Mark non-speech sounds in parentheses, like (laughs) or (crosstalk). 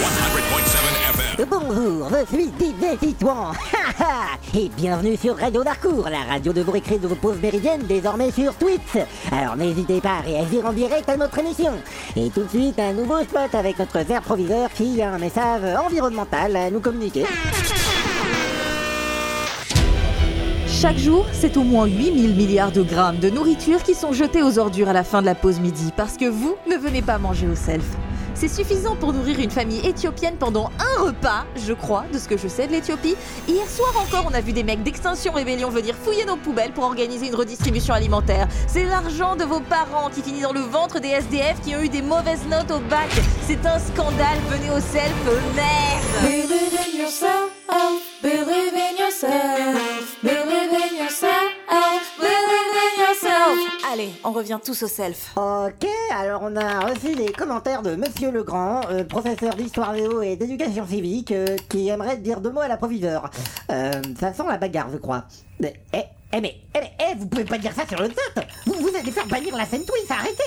FM. Bonjour, je suis DJ Titouan. (laughs) Et bienvenue sur Radio Darcourt, la radio de vos récré de vos pauses méridiennes, désormais sur Twitch. Alors n'hésitez pas à réagir en direct à notre émission. Et tout de suite, un nouveau spot avec notre verre proviseur qui a un message environnemental à nous communiquer. Chaque jour, c'est au moins 8000 milliards de grammes de nourriture qui sont jetés aux ordures à la fin de la pause midi parce que vous ne venez pas manger au self. C'est suffisant pour nourrir une famille éthiopienne pendant un repas, je crois, de ce que je sais de l'Éthiopie. Hier soir encore, on a vu des mecs d'Extinction Rébellion venir fouiller nos poubelles pour organiser une redistribution alimentaire. C'est l'argent de vos parents qui finit dans le ventre des SDF qui ont eu des mauvaises notes au bac. C'est un scandale, venez au self, merde Allez, on revient tous au self. Ok, alors on a reçu les commentaires de Monsieur Legrand, euh, professeur d'histoire géo et d'éducation civique, euh, qui aimerait dire deux mots à la proviseur. Euh, ça sent la bagarre, je crois. Eh, eh, mais, eh, mais, eh, vous pouvez pas dire ça sur le chat Vous, vous allez faire bannir la scène Twitch, arrêtez